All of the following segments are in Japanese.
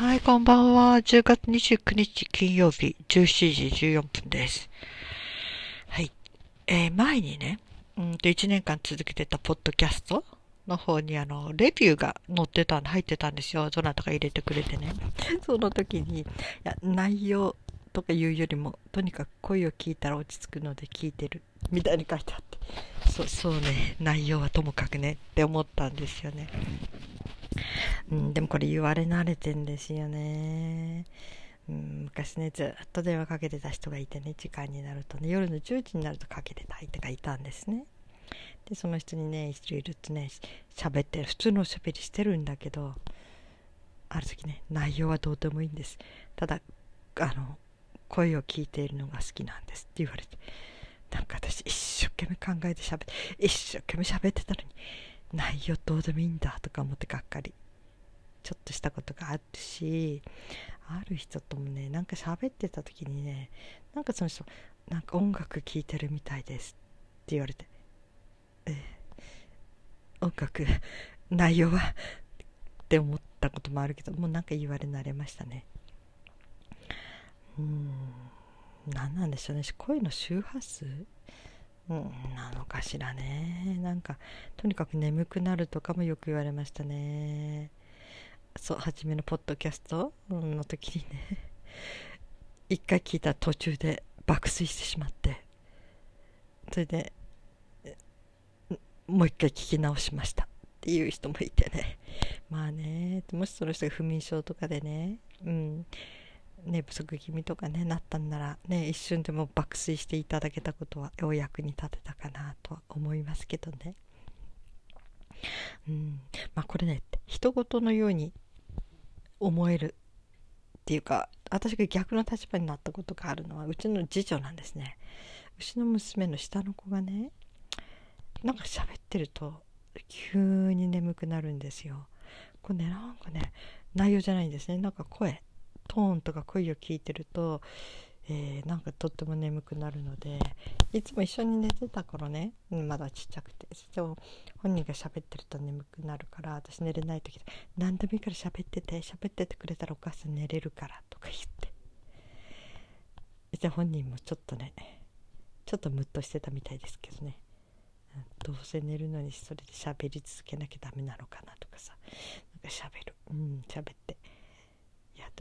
はい、こんばんは。10月29日金曜日17時14分です。はい。えー、前にね、うんと1年間続けてたポッドキャストの方にあの、レビューが載ってた入ってたんですよ。どなたか入れてくれてね。その時に、いや、内容とか言うよりも、とにかく声を聞いたら落ち着くので聞いてる。みたいに書いてあって。そう、そうね、内容はともかくねって思ったんですよね。うん、でもこれ言われ慣れてんですよね。うん、昔ね、ずっと電話かけてた人がいてね、時間になるとね、夜の10時になるとかけてた相手がいたんですね。で、その人にね、一度いるとね、喋ってる、普通のおしゃべりしてるんだけど、ある時ね、内容はどうでもいいんです。ただ、あの、声を聞いているのが好きなんですって言われて、なんか私一生懸命考えて喋って、一生懸命喋ってたのに、内容どうでもいいんだとか思ってがっかりちょっとしたことがあるしある人ともねなんか喋ってた時にねなんかその人なんか音楽聴いてるみたいですって言われてえー、音楽内容はって思ったこともあるけどもうなんか言われ慣れましたね。うん何なんでしょうね。声の周波数うん、なのかしらね。なんかとにかく眠くなるとかもよく言われましたね。そう初めのポッドキャストの時にね。一回聞いた途中で爆睡してしまって。それでもう一回聞き直しました。っていう人もいてね。まあねもしその人が不眠症とかでね。うん。寝不足気味とかねなったんならね一瞬でも爆睡していただけたことはお役に立てたかなとは思いますけどね。うん。まあこれね人事のように思えるっていうか私が逆の立場になったことがあるのはうちの次女なんですね。うちの娘の下の子がねなんか喋ってると急に眠くなるんですよ。これねなんかね内容じゃないんですね。なんか声トーンとか声を聞いてると、えー、なんかとっても眠くなるのでいつも一緒に寝てた頃ねまだちっちゃくてそして本人が喋ってると眠くなるから私寝れない時で「何でもいいから喋ってて喋っててくれたらお母さん寝れるから」とか言って。じゃあ本人もちょっとねちょっとムッとしてたみたいですけどね。どうせ寝るのにそれで喋り続けなきゃダメなのかなとかさなんか喋る。うん喋って。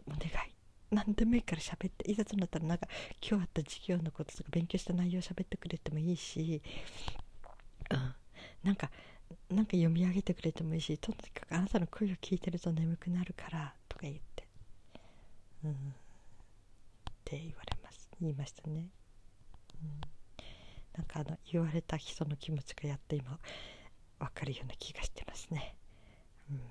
お願い。何でもいいから喋っていざとなったらなんか今日あった授業のこととか勉強した内容喋ってくれてもいいし、うん、なんかなんか読み上げてくれてもいいしとにかくあなたの声を聞いてると眠くなるからとか言って、うん、って言われます。言いましたね、うん、なんかあの言われた人の気持ちがやって今分かるような気がしてますね、うん。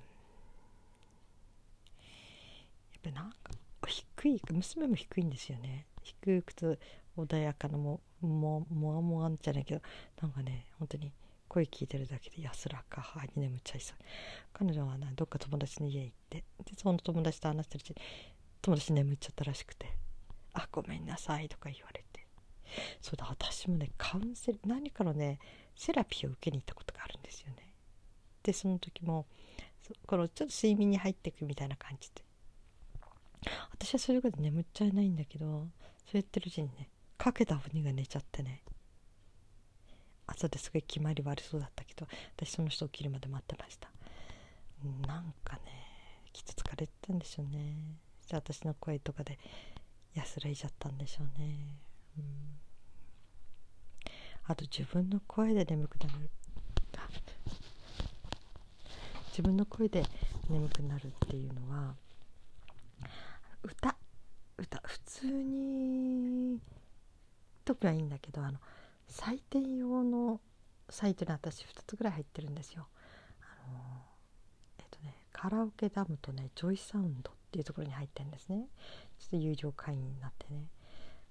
ぱなんか低い娘も低いんですよね。低くて穏やかなもももわもわんじゃないけどなんかね本当に声聞いてるだけで安らか歯に眠っちゃいそう。彼女はねどっか友達の家行ってでその友達と話してるうちに友達眠っちゃったらしくて「あごめんなさい」とか言われて。そうだ私もねカウンセル何かのねセラピーを受けに行ったことがあるんですよね。でその時もこのちょっと睡眠に入っていくみたいな感じで私はそれぐらい眠っちゃいないんだけどそう言ってるうちにねかけた船が寝ちゃってね。朝ですごい決まり悪そうだったけど私その人起きるまで待ってました。なんかねきっと疲れてたんでしょうね。じゃあ私の声とかで安らいじゃったんでしょうね。うん。あと自分の声で眠くなる。自分の声で眠くなるっていうのは歌歌普通に時はいいんだけどあの採点用のサイトに私2つぐらい入ってるんですよ。あのえっとねカラオケダムとねジョイサウンドっていうところに入ってるんですね。ちょっと有料会員になってね。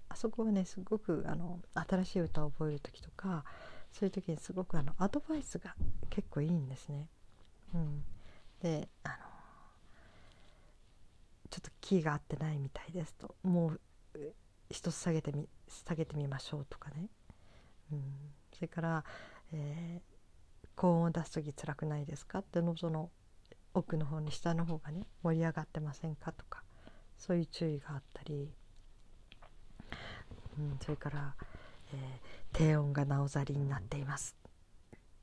あそこはねすごくあの新しい歌を覚える時とかそういう時にすごくあのアドバイスが結構いいんですね。うん、であのちょっとキーが合ってないみたいですと。もう一つ下げてみ下げてみましょうとかね、うん、それから、えー、高音を出す時辛くないですかってのその奥の方に下の方がね盛り上がってませんかとかそういう注意があったり、うん、それから、えー、低音がなおざりになっています。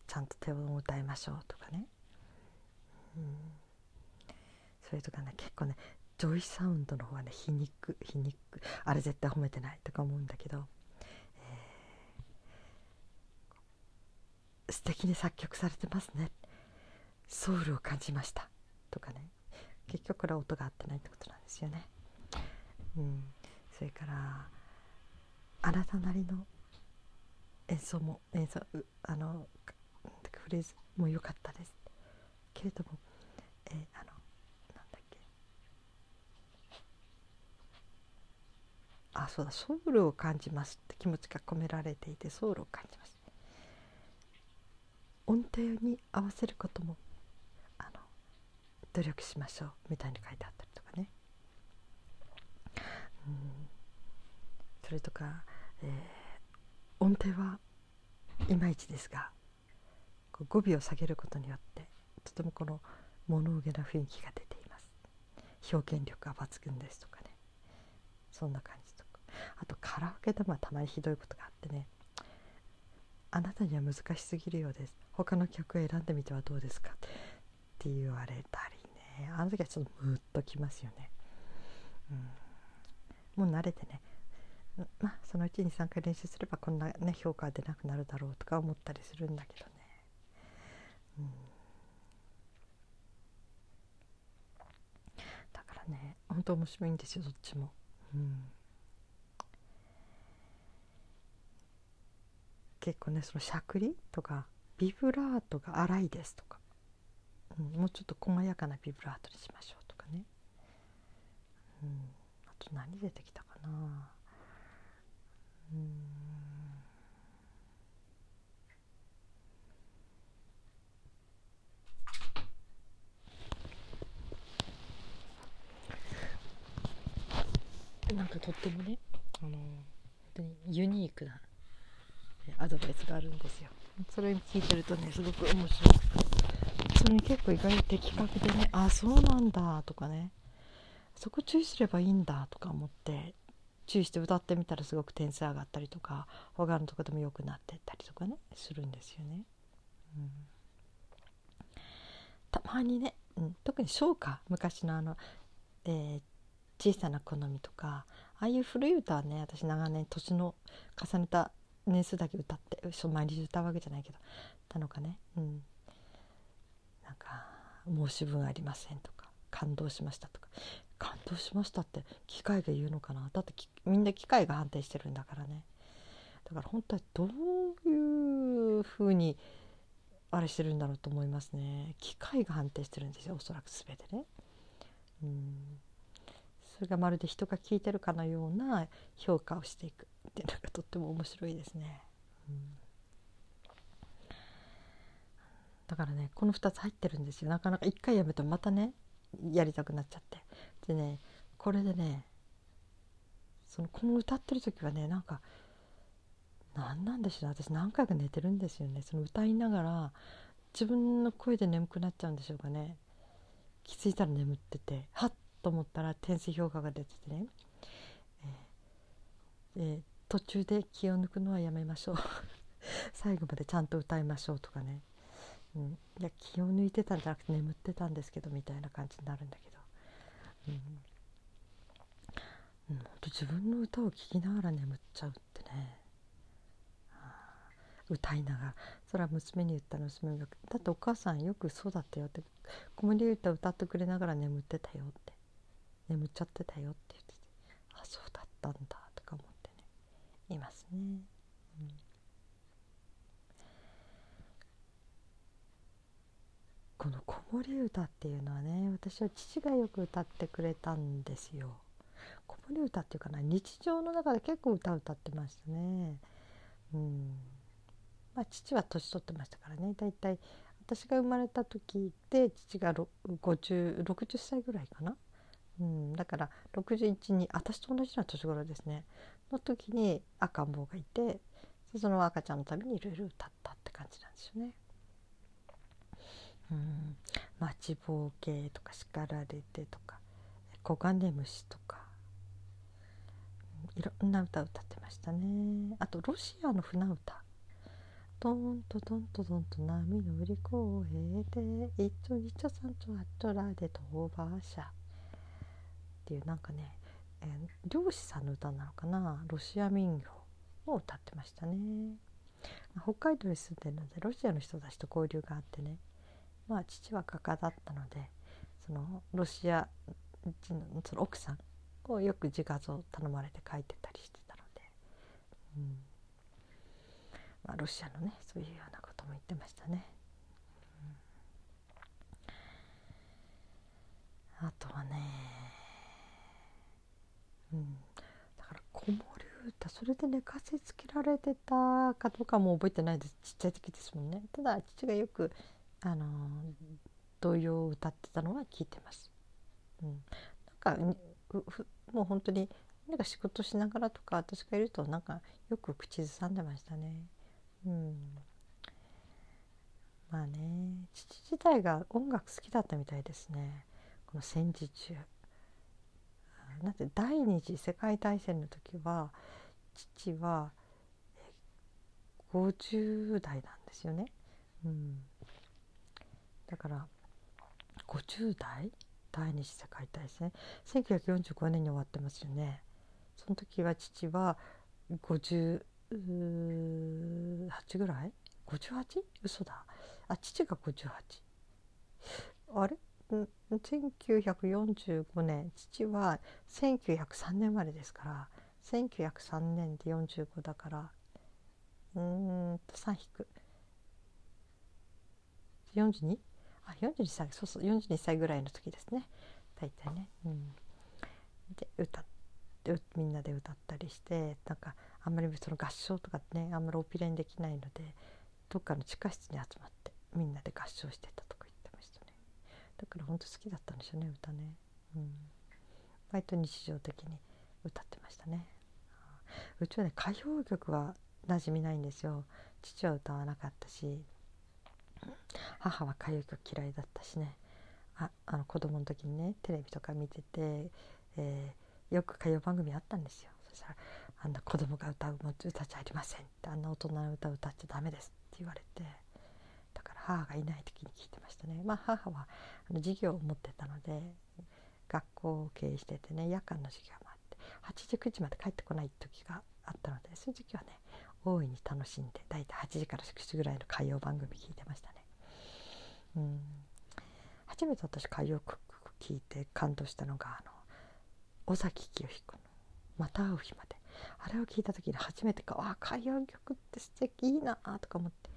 ちゃんと低音を歌いましょうとかね、うん、それとかね結構ねジョイサウンドの方はね皮肉皮肉あれ絶対褒めてないとか思うんだけど、えー、素敵に作曲されてますね。ソウルを感じましたとかね。結局これは音が合ってないってことなんですよね。うん、それからあなたなりの演奏も演奏あのフレーズも良かったです。けれども、えー、あのなんだっけあそうだソウルを感じますって気持ちが込められていてソウルを感じます。音程に合わせることも努力しましょうみたいに書いてあったりとかね、うん、それとか、えー、音程はいまいちですが語尾を下げることによってとてもこの物憂げな雰囲気が出ています。表現力が抜群ですとかね。そんな感じ。あとカラオケでもたまにひどいことがあってね。あなたには難しすぎるようです。他の曲を選んでみてはどうですか？って言われたりね。あの時はちょっとムッときますよね、うん、もう慣れてね。まあそのうちに3回練習すればこんなね評価は出なくなるだろうとか思ったりするんだけどね、うん、だからね本当面白いんですよどっちも、うん、結構ねそのしゃくりとかビブラートが荒いですとか。うん、もうちょっと細やかなビブラートにしましょうとかね、うん、あと何出てきたかな。うん。なんかとってもねあの本当にユニークなアドバイスがあるんですよ。それ聞いてるとねすごく面白くて。それに結構意外と的確でねあそうなんだとかね。そこ注意すればいいんだとか思って注意して歌ってみたらすごく点数上がったりとか他のとこでも良くなってったりとかねするんですよね。うん、たまにね、うん、特に唱歌昔のあの、えー、小さな好みとかああいう古い歌はね私長年年の重ねた年数だけ歌って毎日歌うわけじゃないけどたのかね、うん、なんか申し分ありませんとか感動しましたとか。感動しましたって機械が言うのかな。だってみんな機械が判定してるんだからね。だから本当はどういうふうにあれしてるんだろうと思いますね。機械が判定してるんですよおそらく全てね。うん。それがまるで人が聞いてるかのような評価をしていく。っていうのがとっても面白いですね。うんだからねこの2つ入ってるんですよ。なかなか1回やめてもまたねやりたくなっちゃって。でねこれでねそのこの歌ってる時はねなんか何なんでしょう私何回か寝てるんですよね。その歌いながら自分の声で眠くなっちゃうんでしょうかね。気づいたら眠っててはっと思ったら点数評価が出ててね、ええー、途中で気を抜くのはやめましょう。最後までちゃんと歌いましょうとかね。うん、いや気を抜いてたんじゃなくて眠ってたんですけどみたいな感じになるんだけど、うん、うん、と自分の歌を聴きながら眠っちゃうってね、歌いながら。それは娘に言ったら娘が「だってお母さんよくそうだったよ」って「子守歌歌ってくれながら眠ってたよ」って「眠っちゃってたよ」って言ってて「あそうだったんだ」いますね。うん。この子守歌っていうのはね私は父がよく歌ってくれたんですよ。子守歌っていうかな日常の中で結構歌歌ってましたね。うん。まあ父は年取ってましたからね。だいたい私が生まれた時で父が5060歳ぐらいかな、うん、だから61に私と同じような年頃ですね。の時に赤ん坊がいてその赤ちゃんのためにいろいろ歌ったって感じなんですよね。うん「待ちぼうけ」とか「叱られて」とか「黄金虫」とかいろんな歌を歌ってましたね。あとロシアの船歌「ドンとドンとドンと波乗り越えて一丁一丁三丁あっとらで飛ばしゃ」っていうなんかね、えー、漁師さんの歌なのかな？ロシア民謡を歌ってましたね。北海道に住んでるのでロシアの人たちと交流があってね。まあ父は画家だったのでそのロシア人のその奥さんをよく自画像頼まれて描いてたりしてたので、うん。まあ、ロシアのねそういうようなことも言ってましたね。うん、あとはね、うん、だから子守歌それで寝かせつけられてたかどうかも覚えてないですちっちゃい時ですもんねただ父がよくあの童謡を歌ってたのは聞いてます。うん、なんかもう本当になんか仕事しながらとか私がいるとなんかよく口ずさんでましたね。うん、まあね父自体が音楽好きだったみたいですねこの戦時中。だって第二次世界大戦の時は父は50代なんですよね。うん、だから50代？第二次世界大戦？1945年に終わってますよね。その時は父は58ぐらい？58? 嘘だ。あ父が58あれ？1945年父は1903年生まれですから1903年で45だからうんと3引く 42? あ42歳そうそう42歳ぐらいの時ですね大体ね。うん、で歌ってみんなで歌ったりしてなんかあんまりその合唱とかねあんまりオピレにできないのでどっかの地下室に集まってみんなで合唱してたとだから本当好きだったんでしょうね歌ね、うん、割と日常的に歌ってましたね。うちはね歌謡曲は馴染みないんですよ。父は歌わなかったし母は歌謡曲嫌いだったしね。ああの子供の時にねテレビとか見てて、えー、よく歌謡番組あったんですよ。そしたら「あんな子供が歌う歌っちゃいりません」って「あんな大人の歌歌っちゃダメです」って言われて。母がいない時に聞いてましたね。まあ母はあの授業を持ってたので学校を経営しててね夜間の授業もあって8時9時まで帰ってこない時があったのでそういう時はね大いに楽しんで大体8時から9時ぐらいの歌謡番組聞いてましたね。うん。初めて私歌謡曲聞いて感動したのがあの尾崎清彦の「また会う日まで」あれを聞いた時に初めてか「あ歌謡曲って素敵いいな」とか思って。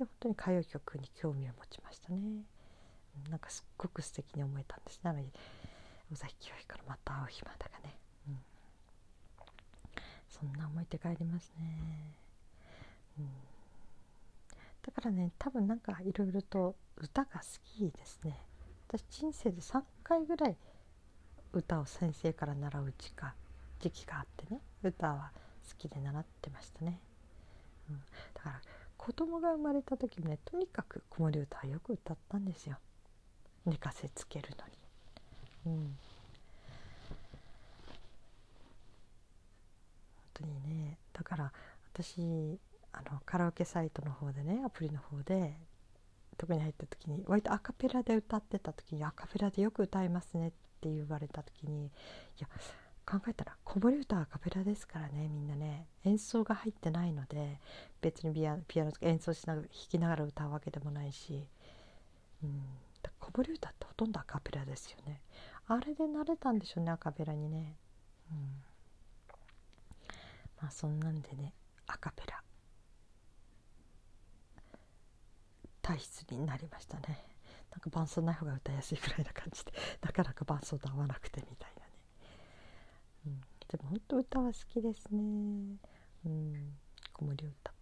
で本当に歌謡曲に興味を持ちましたね。なんかすっごく素敵に思えたんですね。尾崎清彦の「また会う日まで」がね。うん。そんな思い出帰りますね、うん、だからね多分なんかいろいろと歌が好きですね。私人生で3回ぐらい歌を先生から習う時間時期があってね歌は好きで習ってましたね、うん、だから子供が生まれた時もねとにかく子守歌はよく歌ったんですよ。寝かせつけるのに。うん。本当にねだから私あのカラオケサイトの方でねアプリの方で特に入った時に割とアカペラで歌ってた時にアカペラでよく歌いますねって言われた時にいや考えたら子守歌はアカペラですからねみんなね。演奏が入ってないので別にピアピアノ演奏しながら弾きながら歌うわけでもないし、うん、子守歌ってほとんどアカペラですよね。あれで慣れたんでしょうねアカペラにね。うん。まあそんなんでねアカペラ。体質になりましたね。なんか伴奏ない方が歌いやすいくらいな感じで。なかなか伴奏と合わなくてみたいな、でも本当歌は好きですね。うん。子守歌。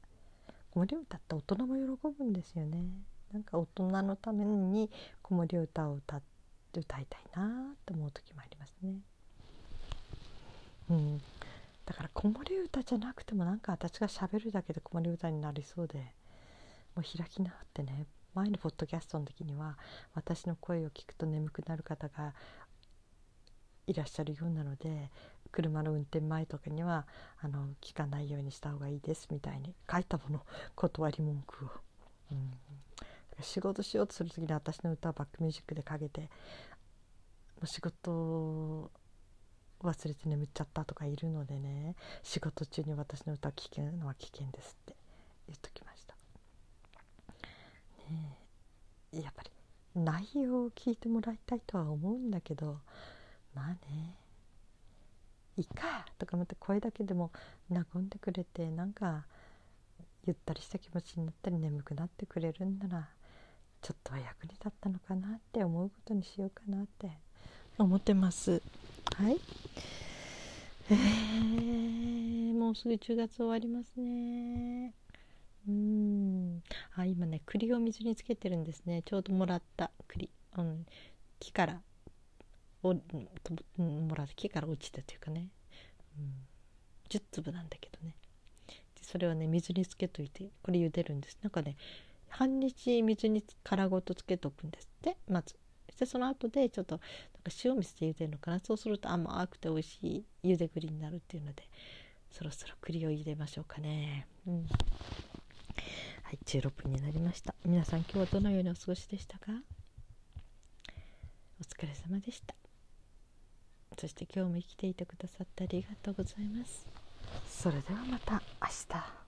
子守歌って大人も喜ぶんですよね。なんか大人のために子守歌を歌って歌いたいなって思う時もありますね。うん。だから子守歌じゃなくてもなんか私がしゃべるだけで子守歌になりそうでもう開き直ってね。前のポッドキャストの時には私の声を聞くと眠くなる方がいらっしゃるようなので車の運転前とかにはあの聞かないようにした方がいいですみたいに書いたもの断り文句を、うん、仕事しようとする時に私の歌をバックミュージックでかけて仕事忘れて眠っちゃったとかいるのでね仕事中に私の歌を聴くのは危険ですって言っときました。ねやっぱり内容を聞いてもらいたいとは思うんだけどまあねいいかとか思って声だけでも和んでくれてなんかゆったりした気持ちになったり眠くなってくれるんならちょっとは役に立ったのかなって思うことにしようかなって思ってます。はい。えー、もうすぐ10月終わりますね。うん。あ今ね栗を水につけてるんですね。ちょうどもらった栗、うん、木からおもらった木から落ちたというかね、うん、10粒なんだけどね。それをね水につけといてこれ茹でるんです。なんかね半日水に殻ごとつけとくんですって。まず。でその後でちょっとなんか塩水で茹でるのかな。そうすると甘くて美味しい茹で栗になるっていうのでそろそろ栗を入れましょうかね。うん。はい16分になりました。皆さん今日はどのようにお過ごしでしたか？お疲れ様でした。そして今日も生きていてくださってありがとうございます。それではまた明日。